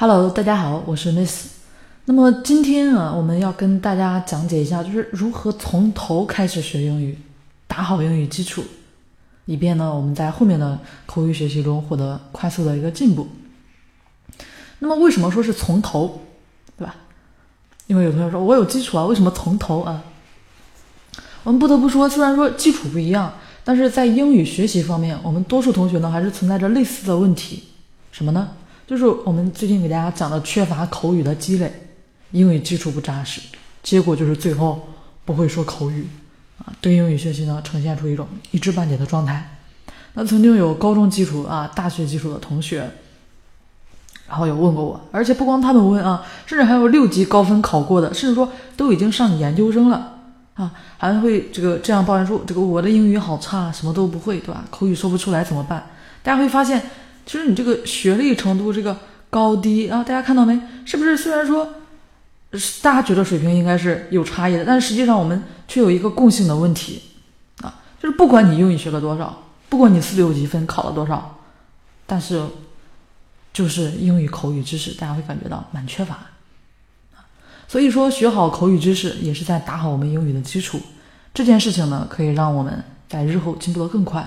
Hello，大家好，我是 Miss。那么今天啊，我们要跟大家讲解一下，就是如何从头开始学英语，打好英语基础，以便呢我们在后面的口语学习中获得快速的一个进步。那么为什么说是从头，对吧？因为有同学说我有基础啊，为什么从头啊？我们不得不说，虽然说基础不一样，但是在英语学习方面，我们多数同学呢还是存在着类似的问题，什么呢？就是我们最近给大家讲的缺乏口语的积累，英语基础不扎实，结果就是最后不会说口语，啊，对英语学习呢呈现出一种一知半解的状态。那曾经有高中基础啊、大学基础的同学，然后有问过我，而且不光他们问啊，甚至还有六级高分考过的，甚至说都已经上研究生了啊，还会这个这样抱怨说，这个我的英语好差，什么都不会，对吧？口语说不出来怎么办？大家会发现。其实你这个学历程度这个高低啊，大家看到没？是不是虽然说大家觉得水平应该是有差异的，但实际上我们却有一个共性的问题啊，就是不管你英语学了多少，不管你四六级分考了多少，但是就是英语口语知识，大家会感觉到蛮缺乏。所以说学好口语知识也是在打好我们英语的基础，这件事情呢可以让我们在日后进步的更快，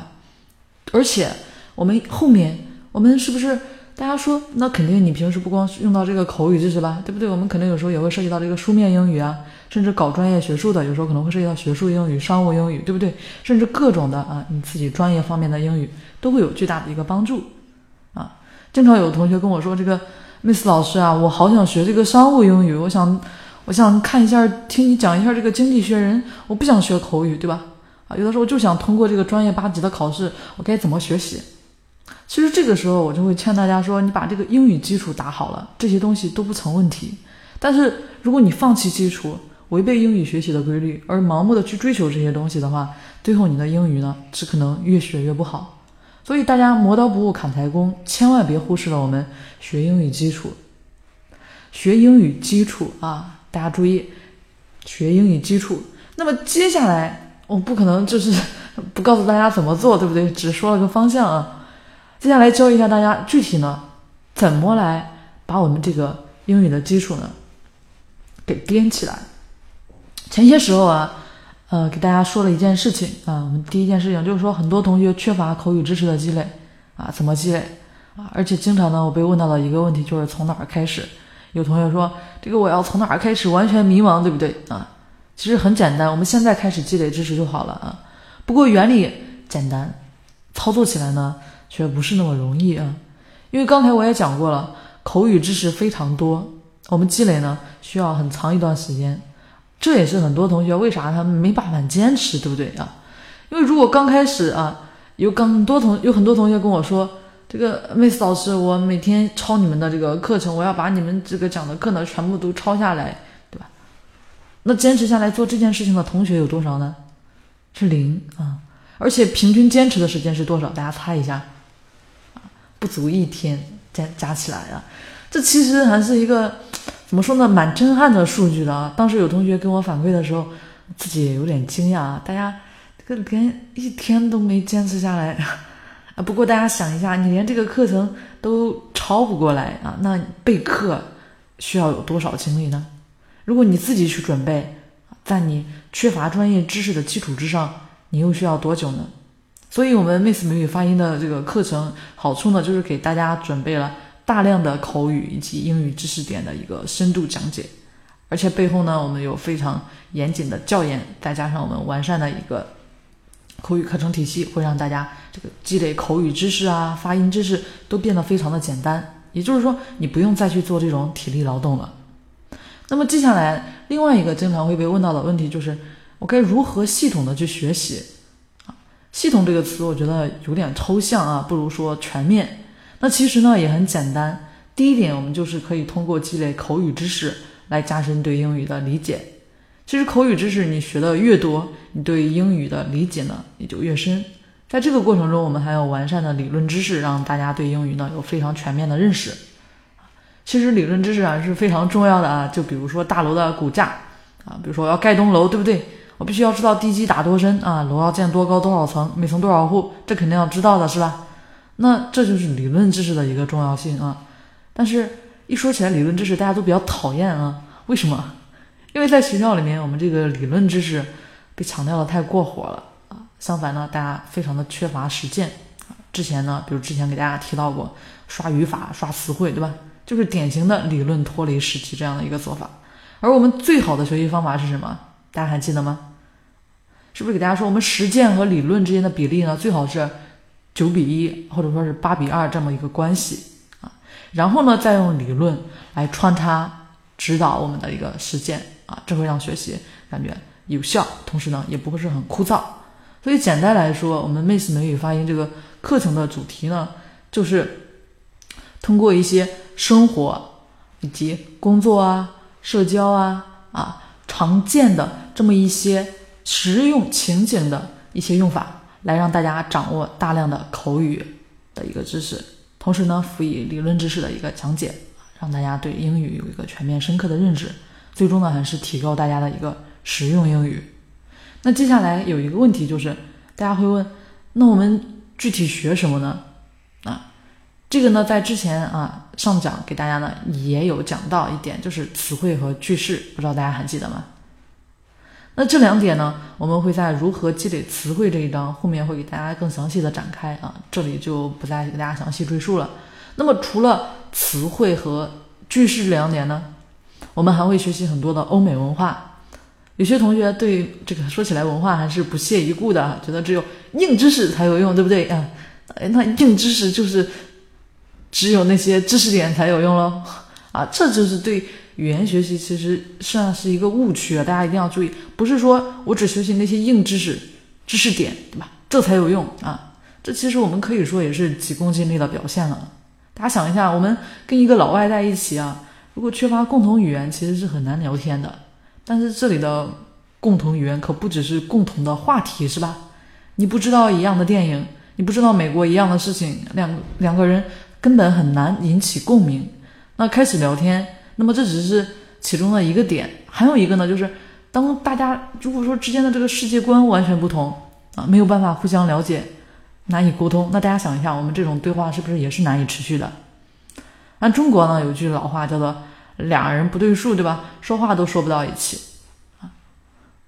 而且我们后面。我们是不是大家说，那肯定你平时不光用到这个口语知识吧，对不对？我们可能有时候也会涉及到这个书面英语啊，甚至搞专业学术的，有时候可能会涉及到学术英语、商务英语，对不对？甚至各种的啊，你自己专业方面的英语都会有巨大的一个帮助啊。经常有同学跟我说，这个 Miss 老师啊，我好想学这个商务英语，我想我想看一下，听你讲一下这个经济学人，我不想学口语，对吧？啊，有的时候就想通过这个专业八级的考试，我该怎么学习？其实这个时候，我就会劝大家说：“你把这个英语基础打好了，这些东西都不成问题。但是，如果你放弃基础，违背英语学习的规律，而盲目的去追求这些东西的话，最后你的英语呢，只可能越学越不好。所以，大家磨刀不误砍柴工，千万别忽视了我们学英语基础。学英语基础啊，大家注意，学英语基础。那么接下来，我不可能就是 不告诉大家怎么做，对不对？只说了个方向啊。”接下来教一下大家具体呢，怎么来把我们这个英语的基础呢给颠起来。前些时候啊，呃，给大家说了一件事情啊，我们第一件事情就是说，很多同学缺乏口语知识的积累啊，怎么积累啊？而且经常呢，我被问到的一个问题就是从哪儿开始？有同学说，这个我要从哪儿开始，完全迷茫，对不对啊？其实很简单，我们现在开始积累知识就好了啊。不过原理简单，操作起来呢？却不是那么容易啊，因为刚才我也讲过了，口语知识非常多，我们积累呢需要很长一段时间，这也是很多同学为啥他们没办法坚持，对不对啊？因为如果刚开始啊，有刚多同有很多同学跟我说，这个 Miss 老师，我每天抄你们的这个课程，我要把你们这个讲的课呢全部都抄下来，对吧？那坚持下来做这件事情的同学有多少呢？是零啊，而且平均坚持的时间是多少？大家猜一下。不足一天加加起来啊，这其实还是一个怎么说呢，蛮震撼的数据的啊。当时有同学跟我反馈的时候，自己也有点惊讶啊。大家这个连一天都没坚持下来 啊。不过大家想一下，你连这个课程都抄不过来啊，那备课需要有多少精力呢？如果你自己去准备，在你缺乏专业知识的基础之上，你又需要多久呢？所以，我们 Miss 美语发音的这个课程好处呢，就是给大家准备了大量的口语以及英语知识点的一个深度讲解，而且背后呢，我们有非常严谨的教研，再加上我们完善的一个口语课程体系，会让大家这个积累口语知识啊、发音知识都变得非常的简单。也就是说，你不用再去做这种体力劳动了。那么，接下来另外一个经常会被问到的问题就是，我该如何系统的去学习？系统这个词，我觉得有点抽象啊，不如说全面。那其实呢也很简单。第一点，我们就是可以通过积累口语知识来加深对英语的理解。其实口语知识你学的越多，你对英语的理解呢也就越深。在这个过程中，我们还有完善的理论知识，让大家对英语呢有非常全面的认识。其实理论知识啊是非常重要的啊，就比如说大楼的骨架啊，比如说要盖栋楼，对不对？我必须要知道地基打多深啊，楼要建多高多少层，每层多少户，这肯定要知道的是吧？那这就是理论知识的一个重要性啊。但是，一说起来理论知识，大家都比较讨厌啊。为什么？因为在学校里面，我们这个理论知识被强调的太过火了啊。相反呢，大家非常的缺乏实践。之前呢，比如之前给大家提到过，刷语法、刷词汇，对吧？就是典型的理论脱离实际这样的一个做法。而我们最好的学习方法是什么？大家还记得吗？是不是给大家说，我们实践和理论之间的比例呢？最好是九比一，或者说是八比二这么一个关系啊。然后呢，再用理论来穿插指导我们的一个实践啊，这会让学习感觉有效，同时呢，也不会是很枯燥。所以简单来说，我们 Miss 美语发音这个课程的主题呢，就是通过一些生活以及工作啊、社交啊啊常见的这么一些。实用情景的一些用法，来让大家掌握大量的口语的一个知识，同时呢，辅以理论知识的一个讲解，让大家对英语有一个全面深刻的认知。最终呢，还是提高大家的一个实用英语。那接下来有一个问题就是，大家会问，那我们具体学什么呢？啊，这个呢，在之前啊上讲给大家呢也有讲到一点，就是词汇和句式，不知道大家还记得吗？那这两点呢，我们会在如何积累词汇这一章后面会给大家更详细的展开啊，这里就不再给大家详细赘述了。那么除了词汇和句式这两点呢，我们还会学习很多的欧美文化。有些同学对这个说起来文化还是不屑一顾的，觉得只有硬知识才有用，对不对啊？那硬知识就是只有那些知识点才有用喽啊，这就是对。语言学习其实实际上是一个误区啊，大家一定要注意，不是说我只学习那些硬知识、知识点，对吧？这才有用啊！这其实我们可以说也是急功近利的表现了。大家想一下，我们跟一个老外在一起啊，如果缺乏共同语言，其实是很难聊天的。但是这里的共同语言可不只是共同的话题，是吧？你不知道一样的电影，你不知道美国一样的事情，两两个人根本很难引起共鸣。那开始聊天。那么这只是其中的一个点，还有一个呢，就是当大家如果说之间的这个世界观完全不同啊，没有办法互相了解，难以沟通，那大家想一下，我们这种对话是不是也是难以持续的？那中国呢有句老话叫做“俩人不对数”，对吧？说话都说不到一起啊。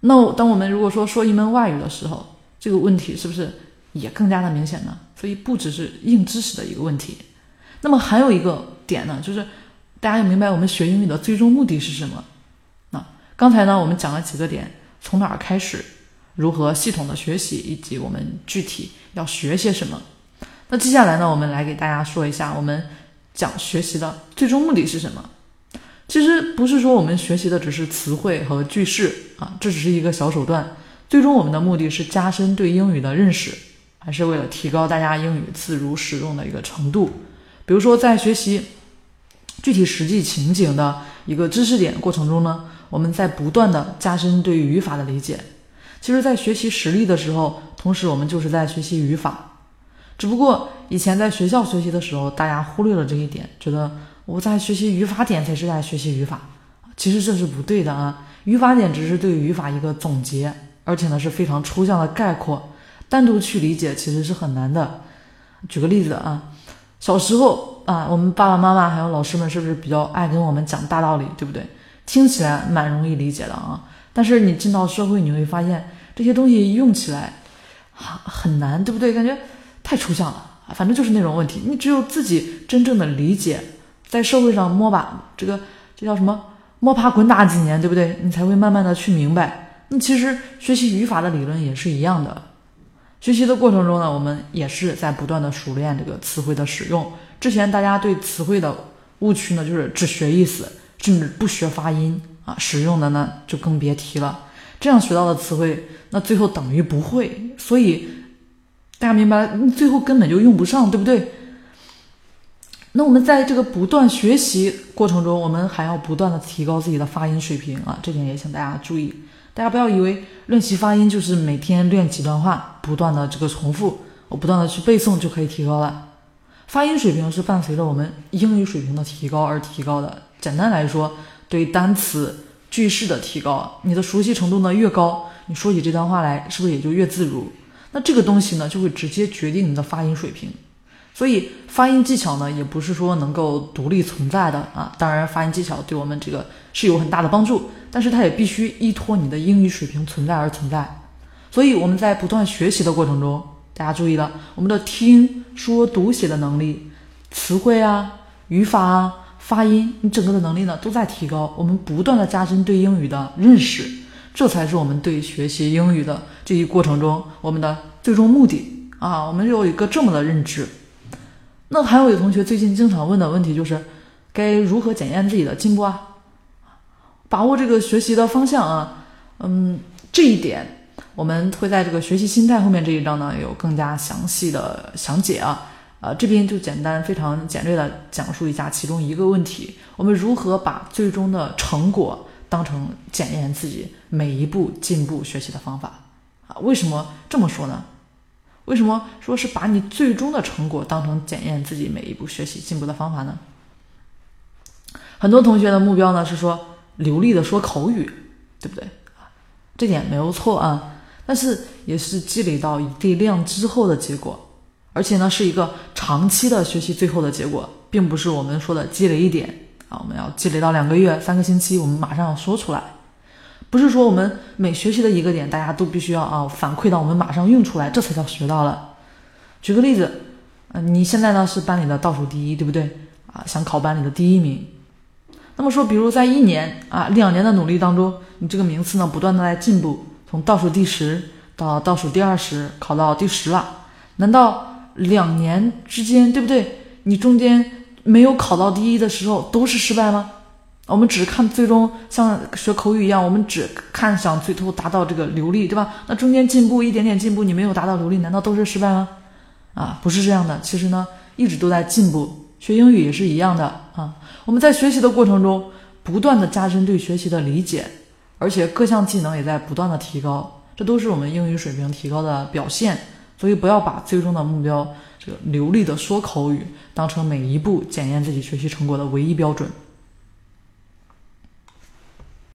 那当我们如果说说一门外语的时候，这个问题是不是也更加的明显呢？所以不只是硬知识的一个问题，那么还有一个点呢，就是。大家要明白我们学英语的最终目的是什么？那刚才呢，我们讲了几个点，从哪儿开始，如何系统的学习，以及我们具体要学些什么。那接下来呢，我们来给大家说一下，我们讲学习的最终目的是什么？其实不是说我们学习的只是词汇和句式啊，这只是一个小手段。最终我们的目的是加深对英语的认识，还是为了提高大家英语自如使用的一个程度。比如说在学习。具体实际情景的一个知识点过程中呢，我们在不断的加深对语法的理解。其实，在学习实例的时候，同时我们就是在学习语法。只不过以前在学校学习的时候，大家忽略了这一点，觉得我在学习语法点才是在学习语法。其实这是不对的啊！语法点只是对语法一个总结，而且呢是非常抽象的概括，单独去理解其实是很难的。举个例子啊，小时候。啊，我们爸爸妈妈还有老师们是不是比较爱跟我们讲大道理，对不对？听起来蛮容易理解的啊。但是你进到社会，你会发现这些东西用起来很很难，对不对？感觉太抽象了。反正就是那种问题，你只有自己真正的理解，在社会上摸把这个这叫什么摸爬滚打几年，对不对？你才会慢慢的去明白。那其实学习语法的理论也是一样的。学习的过程中呢，我们也是在不断的熟练这个词汇的使用。之前大家对词汇的误区呢，就是只学意思，甚至不学发音啊，使用的呢就更别提了。这样学到的词汇，那最后等于不会。所以大家明白，最后根本就用不上，对不对？那我们在这个不断学习过程中，我们还要不断的提高自己的发音水平啊，这点也请大家注意。大家不要以为练习发音就是每天练几段话，不断的这个重复，我不断的去背诵就可以提高了。发音水平是伴随着我们英语水平的提高而提高的。简单来说，对单词、句式的提高，你的熟悉程度呢越高，你说起这段话来是不是也就越自如？那这个东西呢，就会直接决定你的发音水平。所以发音技巧呢，也不是说能够独立存在的啊。当然，发音技巧对我们这个是有很大的帮助，但是它也必须依托你的英语水平存在而存在。所以我们在不断学习的过程中，大家注意了，我们的听说读写的能力、词汇啊、语法啊、发音，你整个的能力呢都在提高。我们不断的加深对英语的认识，这才是我们对学习英语的这一过程中我们的最终目的啊。我们有一个这么的认知。那还有一同学最近经常问的问题就是，该如何检验自己的进步啊？把握这个学习的方向啊，嗯，这一点我们会在这个学习心态后面这一章呢有更加详细的详解啊。呃，这边就简单非常简略的讲述一下其中一个问题：我们如何把最终的成果当成检验自己每一步进步学习的方法啊？为什么这么说呢？为什么说是把你最终的成果当成检验自己每一步学习进步的方法呢？很多同学的目标呢是说流利的说口语，对不对这点没有错啊，但是也是积累到一定量之后的结果，而且呢是一个长期的学习最后的结果，并不是我们说的积累一点啊，我们要积累到两个月、三个星期，我们马上要说出来。不是说我们每学习的一个点，大家都必须要啊反馈到我们马上用出来，这才叫学到了。举个例子，嗯，你现在呢是班里的倒数第一，对不对？啊，想考班里的第一名。那么说，比如在一年啊两年的努力当中，你这个名次呢不断的在进步，从倒数第十到倒数第二十，考到第十了。难道两年之间，对不对？你中间没有考到第一的时候都是失败吗？我们只看最终像学口语一样，我们只看想最后达到这个流利，对吧？那中间进步一点点进步，你没有达到流利，难道都是失败吗？啊，不是这样的。其实呢，一直都在进步。学英语也是一样的啊。我们在学习的过程中，不断的加深对学习的理解，而且各项技能也在不断的提高，这都是我们英语水平提高的表现。所以不要把最终的目标这个流利的说口语当成每一步检验自己学习成果的唯一标准。